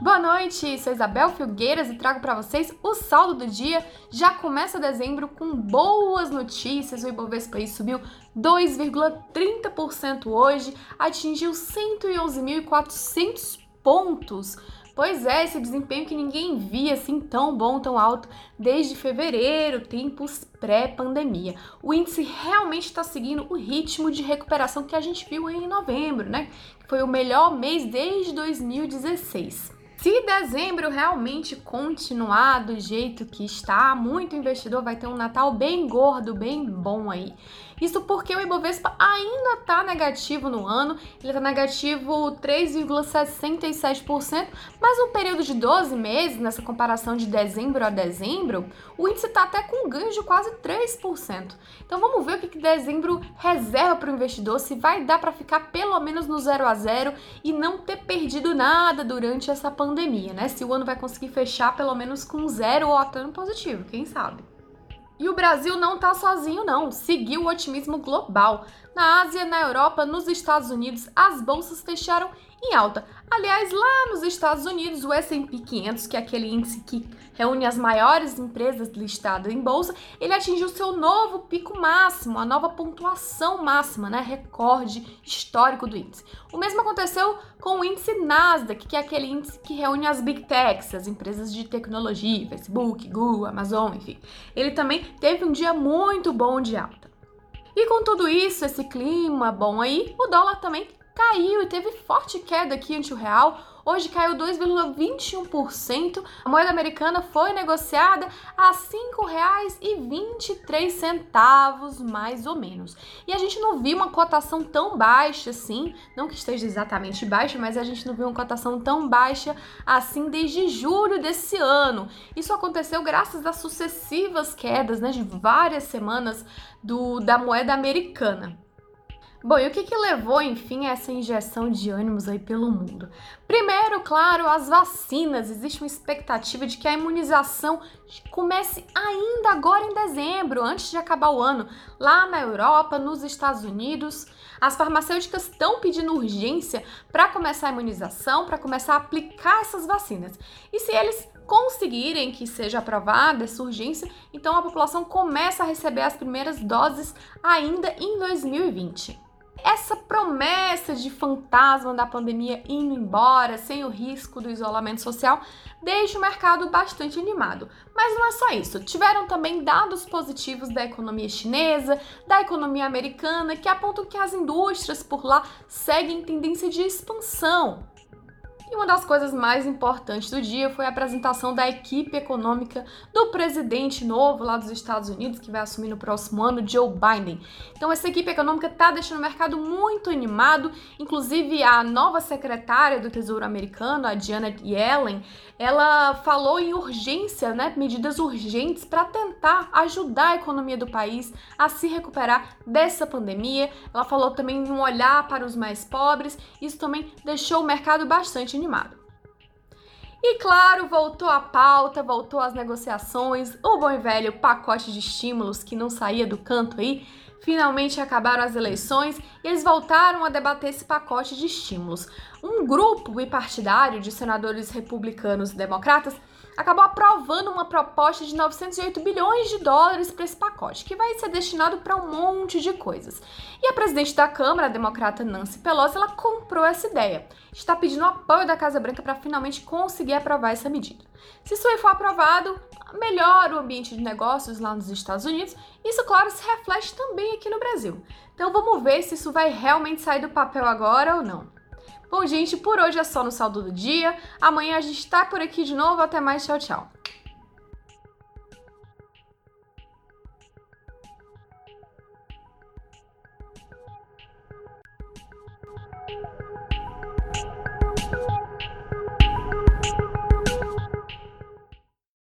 Boa noite, sou Isabel Filgueiras e trago para vocês o saldo do dia. Já começa dezembro com boas notícias. O Ibovespa aí subiu 2,30% hoje, atingiu 111.400 pontos. Pois é, esse desempenho que ninguém via assim tão bom, tão alto desde fevereiro, tempos pré-pandemia. O índice realmente está seguindo o ritmo de recuperação que a gente viu em novembro, né? Foi o melhor mês desde 2016. Se dezembro realmente continuar do jeito que está, muito investidor vai ter um Natal bem gordo, bem bom aí. Isso porque o Ibovespa ainda está negativo no ano, ele está negativo 3,67%, mas no período de 12 meses, nessa comparação de dezembro a dezembro, o índice está até com um ganho de quase 3%. Então vamos ver o que, que dezembro reserva para o investidor, se vai dar para ficar pelo menos no 0 a 0 e não ter perdido nada durante essa pandemia, né? Se o ano vai conseguir fechar pelo menos com zero ou até no positivo, quem sabe? E o Brasil não está sozinho, não. Seguiu o otimismo global. Na Ásia, na Europa, nos Estados Unidos, as bolsas fecharam em alta. Aliás, lá nos Estados Unidos, o S&P 500, que é aquele índice que reúne as maiores empresas listadas em bolsa, ele atingiu seu novo pico máximo, a nova pontuação máxima, né, recorde histórico do índice. O mesmo aconteceu com o índice Nasdaq, que é aquele índice que reúne as big techs, as empresas de tecnologia, Facebook, Google, Amazon, enfim. Ele também teve um dia muito bom de alta. E com tudo isso, esse clima bom aí, o dólar também caiu e teve forte queda aqui ante o real. Hoje caiu 2,21%. A moeda americana foi negociada a R$ 5,23 mais ou menos. E a gente não viu uma cotação tão baixa assim, não que esteja exatamente baixa, mas a gente não viu uma cotação tão baixa assim desde julho desse ano. Isso aconteceu graças às sucessivas quedas, né, de várias semanas do da moeda americana. Bom, e o que, que levou, enfim, a essa injeção de ânimos aí pelo mundo? Primeiro, claro, as vacinas. Existe uma expectativa de que a imunização comece ainda agora em dezembro, antes de acabar o ano. Lá na Europa, nos Estados Unidos, as farmacêuticas estão pedindo urgência para começar a imunização, para começar a aplicar essas vacinas. E se eles conseguirem que seja aprovada essa urgência, então a população começa a receber as primeiras doses ainda em 2020 essa promessa de fantasma da pandemia indo embora, sem o risco do isolamento social, deixa o mercado bastante animado. Mas não é só isso. Tiveram também dados positivos da economia chinesa, da economia americana, que apontam que as indústrias por lá seguem tendência de expansão. E uma das coisas mais importantes do dia foi a apresentação da equipe econômica do presidente novo lá dos Estados Unidos, que vai assumir no próximo ano, Joe Biden. Então, essa equipe econômica está deixando o mercado muito animado. Inclusive, a nova secretária do Tesouro americano, a Janet Yellen, ela falou em urgência, né, medidas urgentes para tentar ajudar a economia do país a se recuperar dessa pandemia. Ela falou também em um olhar para os mais pobres. Isso também deixou o mercado bastante animado. E claro, voltou a pauta, voltou as negociações, o bom e velho pacote de estímulos que não saía do canto aí. Finalmente acabaram as eleições e eles voltaram a debater esse pacote de estímulos. Um grupo bipartidário de senadores republicanos e democratas acabou aprovando uma proposta de 908 bilhões de dólares para esse pacote, que vai ser destinado para um monte de coisas. E a presidente da Câmara, a democrata Nancy Pelosi, ela comprou essa ideia. Está pedindo apoio da Casa Branca para finalmente conseguir aprovar essa medida. Se isso aí for aprovado, melhora o ambiente de negócios lá nos Estados Unidos. Isso, claro, se reflete também aqui no Brasil. Então vamos ver se isso vai realmente sair do papel agora ou não. Bom, gente, por hoje é só no saldo do dia. Amanhã a gente tá por aqui de novo. Até mais, tchau, tchau.